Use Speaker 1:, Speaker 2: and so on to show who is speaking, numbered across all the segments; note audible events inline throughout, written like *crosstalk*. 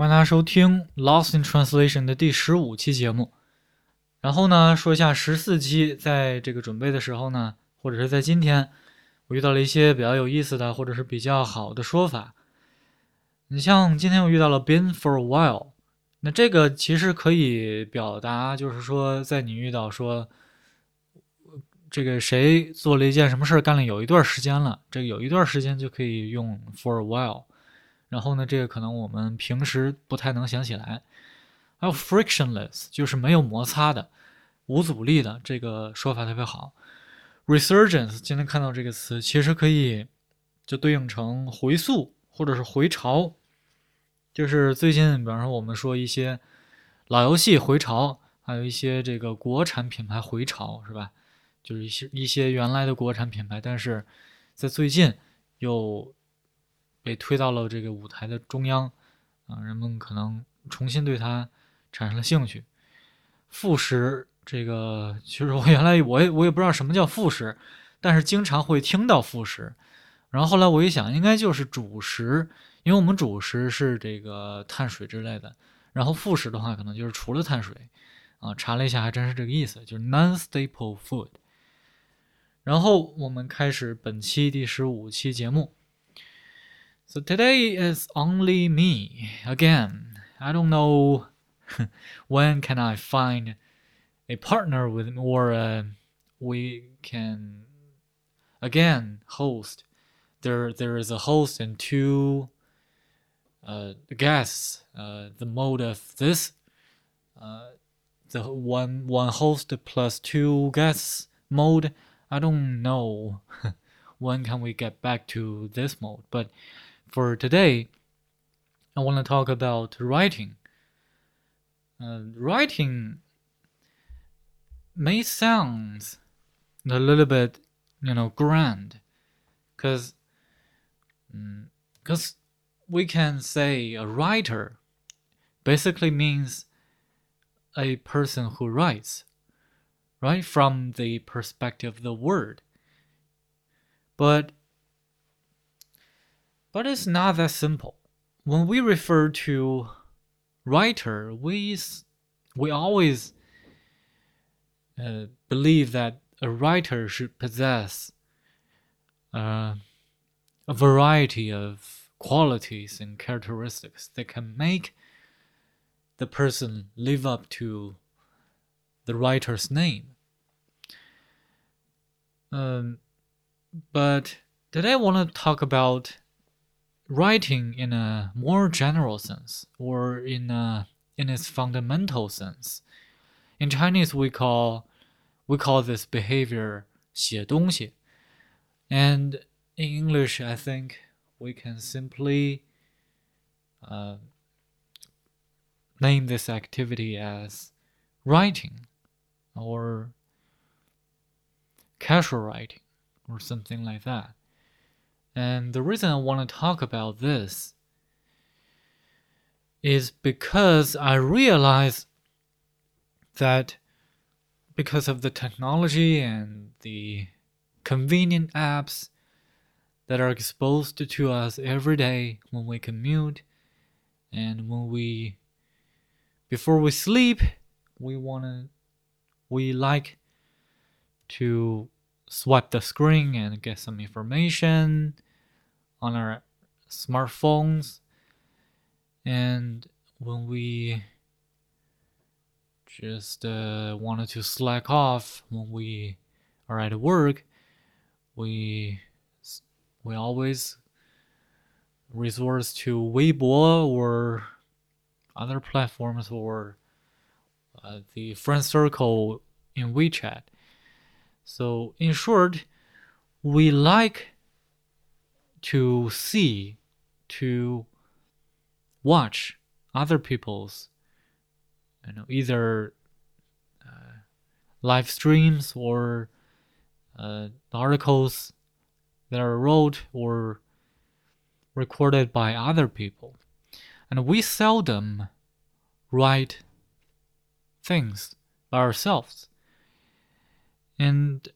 Speaker 1: 欢迎大家收听《Lost in Translation》的第十五期节目。然后呢，说一下十四期，在这个准备的时候呢，或者是在今天，我遇到了一些比较有意思的，或者是比较好的说法。你像今天我遇到了 “been for a while”，那这个其实可以表达，就是说，在你遇到说这个谁做了一件什么事儿，干了有一段时间了，这个有一段时间就可以用 “for a while”。然后呢，这个可能我们平时不太能想起来。还有 frictionless，就是没有摩擦的、无阻力的，这个说法特别好。resurgence，今天看到这个词，其实可以就对应成回溯或者是回潮。就是最近，比方说我们说一些老游戏回潮，还有一些这个国产品牌回潮，是吧？就是一些一些原来的国产品牌，但是在最近又。被推到了这个舞台的中央，啊，人们可能重新对它产生了兴趣。副食这个，其实我 *laughs* 原来我也我也不知道什么叫副食，但是经常会听到副食。然后后来我一想，应该就是主食，因为我们主食是这个碳水之类的。然后副食的话，可能就是除了碳水，啊，查了一下，还真是这个意思，就是 non-staple food。然后我们开始本期第十五期节目。So today is only me again. I don't know *laughs* when can I find a partner with or uh, we can again host. There there is a host and two uh, guests. Uh, the mode of this uh, the one one host plus two guests mode. I don't know *laughs* when can we get back to this mode, but for today, I want to talk about writing. Uh, writing may sound a little bit, you know, grand, because because mm, we can say a writer basically means a person who writes, right, from the perspective of the word. But but it's not that simple. When we refer to writer, we we always uh, believe that a writer should possess uh, a variety of qualities and characteristics that can make the person live up to the writer's name. Um, but today I want to talk about writing in a more general sense or in a, in its fundamental sense. In Chinese, we call we call this behavior 写东西, and in English, I think we can simply uh, name this activity as writing or casual writing or something like that. And the reason I want to talk about this is because I realize that because of the technology and the convenient apps that are exposed to us every day when we commute and when we before we sleep we want to we like to swipe the screen and get some information on our smartphones. And when we just uh, wanted to slack off when we are at work, we we always resort to Weibo or other platforms or uh, the friend circle in WeChat. So, in short, we like to see, to watch other people's, you know, either uh, live streams or uh, articles that are wrote or recorded by other people. And we seldom write things by ourselves. And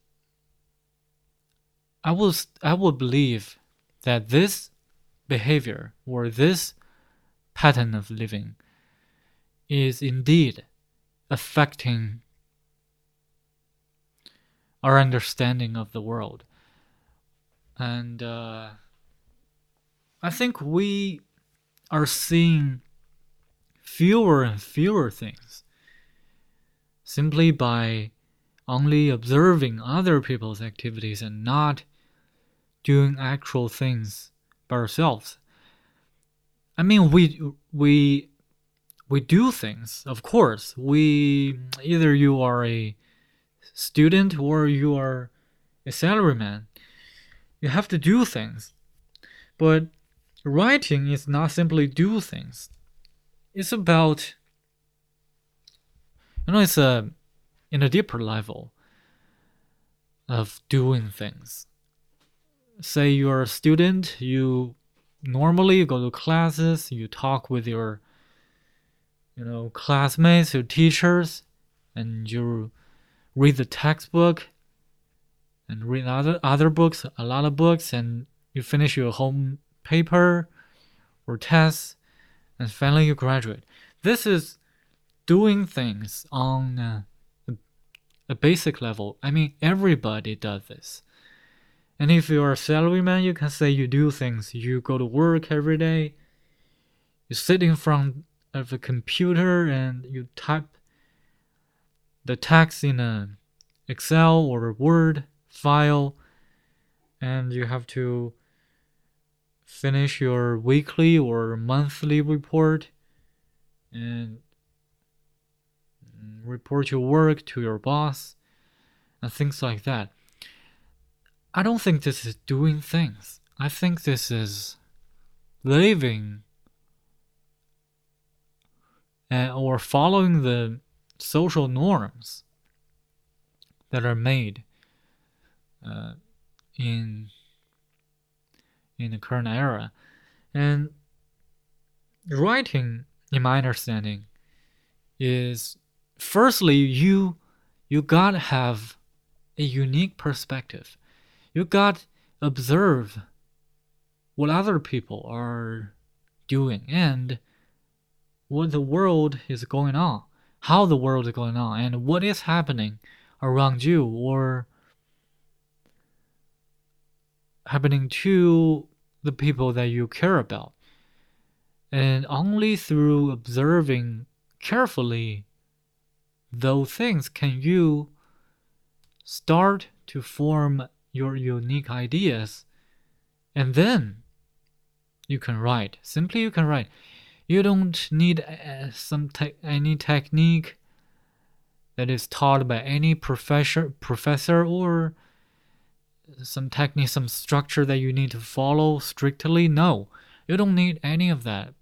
Speaker 1: I will I will believe that this behavior or this pattern of living is indeed affecting our understanding of the world. And uh, I think we are seeing fewer and fewer things simply by only observing other people's activities and not doing actual things by ourselves. I mean, we we we do things, of course. We either you are a student or you are a salaryman. You have to do things. But writing is not simply do things. It's about you know it's a in a deeper level of doing things. Say you're a student, you normally go to classes, you talk with your you know classmates, your teachers, and you read the textbook and read other other books, a lot of books, and you finish your home paper or test, and finally you graduate. This is doing things on a basic level. I mean, everybody does this. And if you're a salaryman, you can say you do things. You go to work every day. You sit in front of a computer and you type the text in a Excel or a Word file, and you have to finish your weekly or monthly report and report your work to your boss and things like that. I don't think this is doing things. I think this is living and, or following the social norms that are made uh, in in the current era, and writing, in my understanding, is firstly you you gotta have a unique perspective. You got observe what other people are doing and what the world is going on how the world is going on and what is happening around you or happening to the people that you care about. And only through observing carefully those things can you start to form your unique ideas and then you can write. Simply you can write. You don't need uh, some te- any technique that is taught by any professor professor or some technique, some structure that you need to follow strictly. No, you don't need any of that.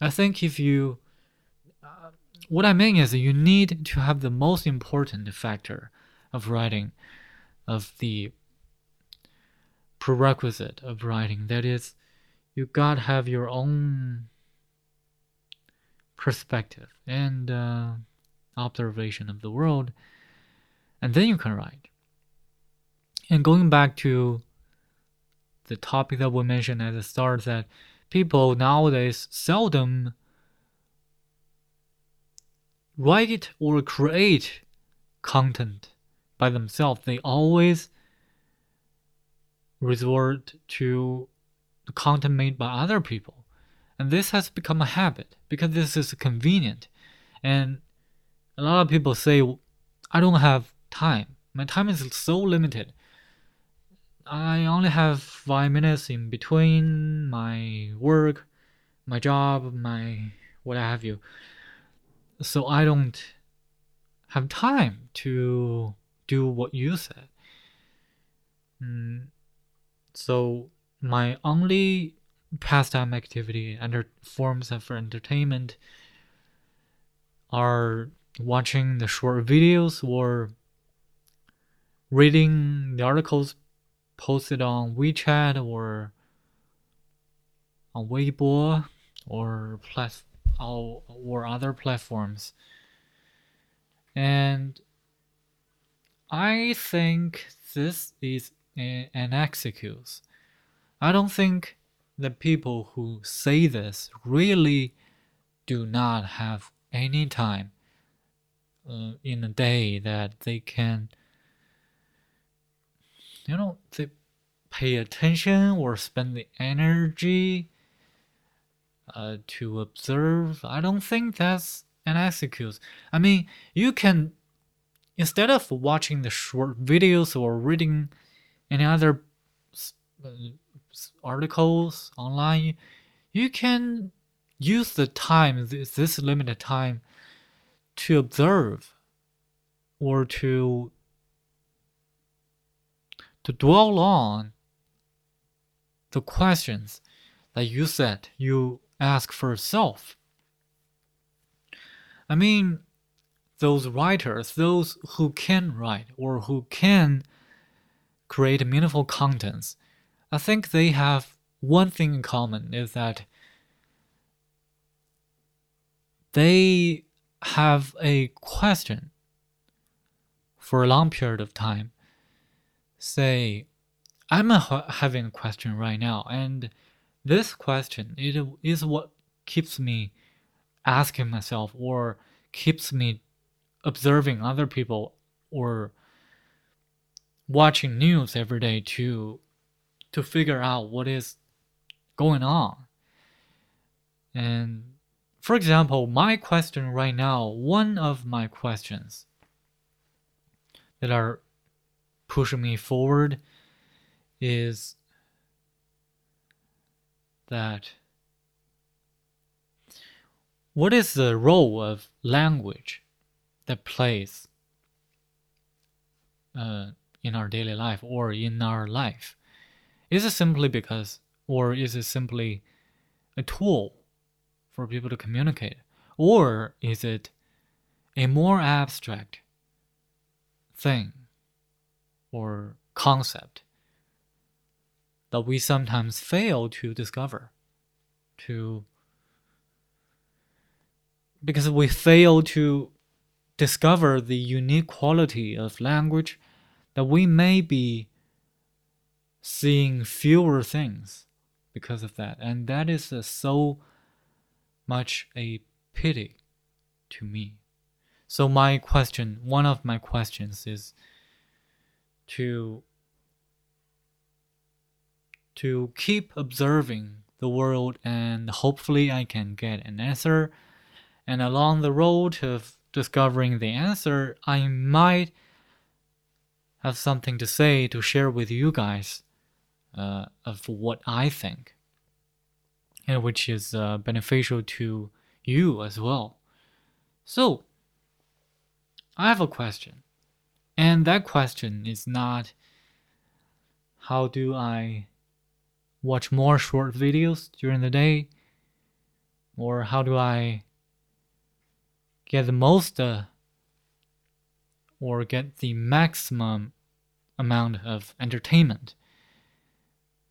Speaker 1: I think if you, what I mean is you need to have the most important factor of writing, of the prerequisite of writing. That is, you gotta have your own perspective and uh, observation of the world, and then you can write. And going back to the topic that we mentioned at the start, that people nowadays seldom write it or create content by themselves. They always resort to the content made by other people. And this has become a habit because this is convenient. And a lot of people say, I don't have time. My time is so limited. I only have five minutes in between my work, my job, my what have you. So I don't have time to do what you said. Mm, so my only pastime activity and forms of entertainment are watching the short videos or reading the articles posted on WeChat or on Weibo or plat- or or other platforms. And I think this is an excuse. I don't think the people who say this really do not have any time uh, in a day that they can, you know, they pay attention or spend the energy uh, to observe. I don't think that's an excuse. I mean, you can, instead of watching the short videos or reading any other articles online, you can use the time, this, this limited time, to observe or to to dwell on the questions that you said you ask for yourself. I mean, those writers, those who can write or who can create meaningful contents, I think they have one thing in common is that they have a question for a long period of time. Say, I'm having a question right now, and this question it is what keeps me asking myself or keeps me observing other people or watching news every day to to figure out what is going on. And for example, my question right now, one of my questions that are pushing me forward is that what is the role of language that plays uh, in our daily life or in our life? Is it simply because, or is it simply a tool for people to communicate? Or is it a more abstract thing or concept that we sometimes fail to discover? To because we fail to discover the unique quality of language that we may be seeing fewer things because of that. And that is uh, so much a pity to me. So, my question, one of my questions is to to keep observing the world and hopefully I can get an answer. And along the road of discovering the answer, I might have something to say to share with you guys uh, of what I think, and which is uh, beneficial to you as well. So, I have a question, and that question is not how do I watch more short videos during the day, or how do I get the most uh, or get the maximum amount of entertainment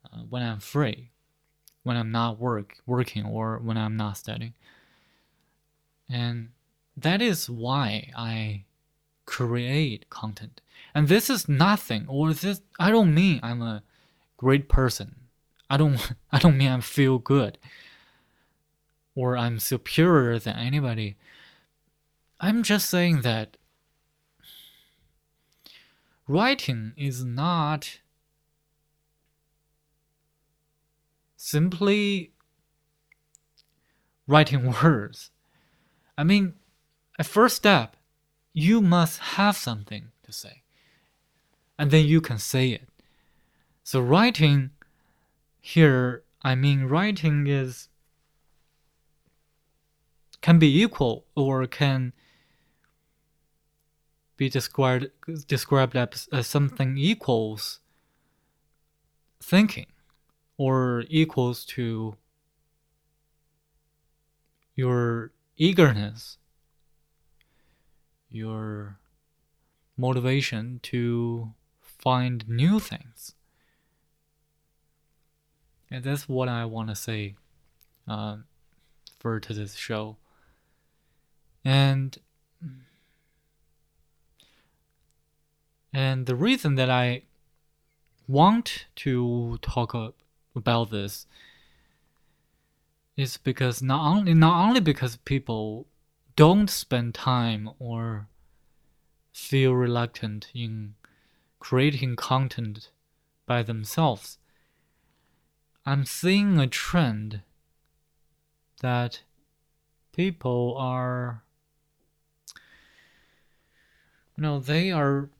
Speaker 1: uh, when I'm free, when I'm not work working or when I'm not studying. And that is why I create content. And this is nothing or this I don't mean I'm a great person. I don't *laughs* I don't mean I feel good or I'm superior than anybody. I'm just saying that writing is not simply writing *laughs* words. I mean, a first step, you must have something to say. And then you can say it. So, writing here, I mean, writing is can be equal or can be described described as, as something equals thinking or equals to your eagerness, your motivation to find new things. And that's what I want to say uh, for this show. And and the reason that I want to talk about this is because not only not only because people don't spend time or feel reluctant in creating content by themselves. I'm seeing a trend that people are you know they are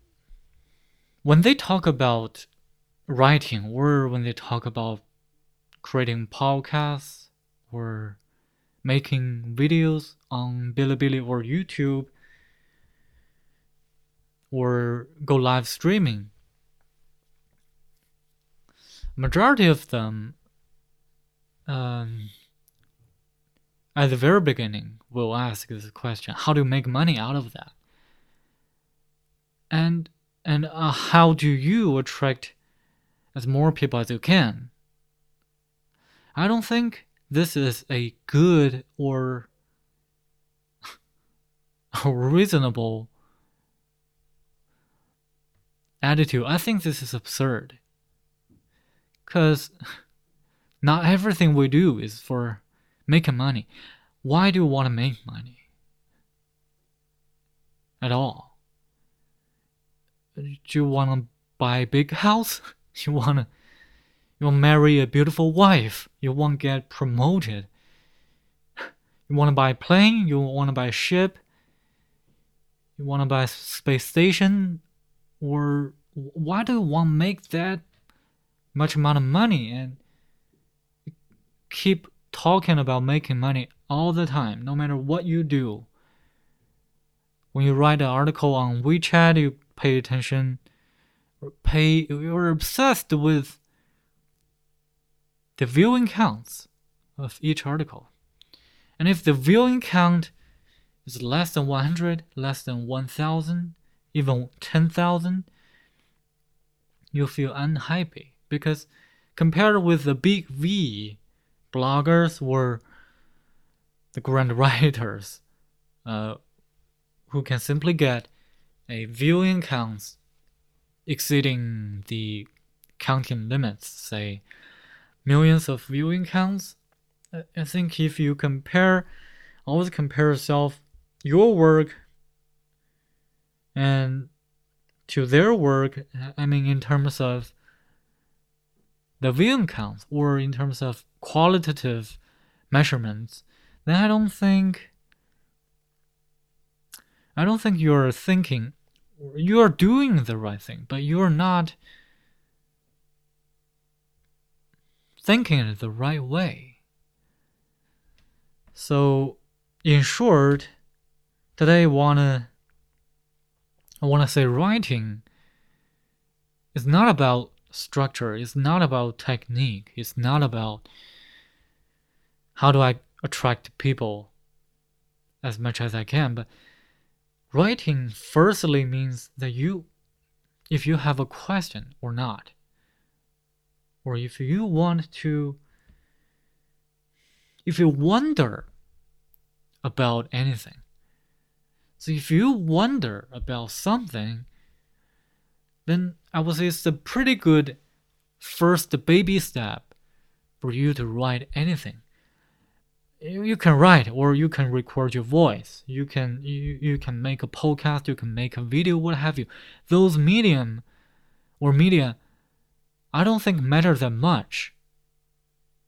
Speaker 1: when they talk about writing or when they talk about creating podcasts or making videos on Bilibili or YouTube or go live streaming. Majority of them, um, at the very beginning, will ask this question: How do you make money out of that? And and uh, how do you attract as more people as you can? I don't think this is a good or *laughs* a reasonable attitude. I think this is absurd. Because not everything we do is for making money. Why do you want to make money? At all? Do you want to buy a big house? *laughs* You want to you want to marry a beautiful wife. You want to get promoted. You want to buy a plane. You want to buy a ship. You want to buy a space station. Or why do you want to make that much amount of money and keep talking about making money all the time, no matter what you do? When you write an article on WeChat, you pay attention. Pay. You're obsessed with the viewing counts of each article. And if the viewing count is less than 100, less than 1000, even 10,000, you feel unhappy because compared with the big V, bloggers were the grand *laughs* writers uh, who can simply get a viewing counts exceeding the counting limits, say millions of viewing counts. I think if you compare, always compare yourself, your work, and to their work, I mean, in terms of the viewing counts or in terms of qualitative measurements, then I don't think I don't think you're thinking you're doing the right thing, but you're not thinking it the right way. So, in short, today I wanna I wanna say writing is not about structure, it's not about technique, it's not about how do I attract people as much as I can, but writing firstly means that you if you have a question or not or if you want to if you wonder about anything so if you wonder about something then i would say it's a pretty good first baby step for you to write anything you can write or you can record your voice you can you, you can make a podcast you can make a video what have you those medium or media I don't think matter that much.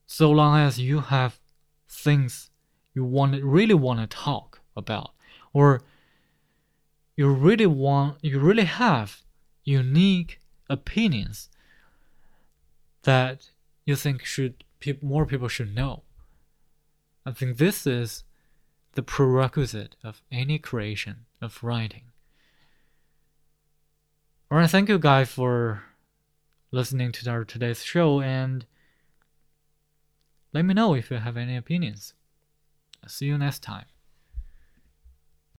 Speaker 1: So long as you have things you want really want to talk about, or you really want you really have unique opinions that you think should more people should know. I think this is the prerequisite of any creation of writing. Alright, thank you guys for listening to our today's show and let me know if you have any opinions. See you next time.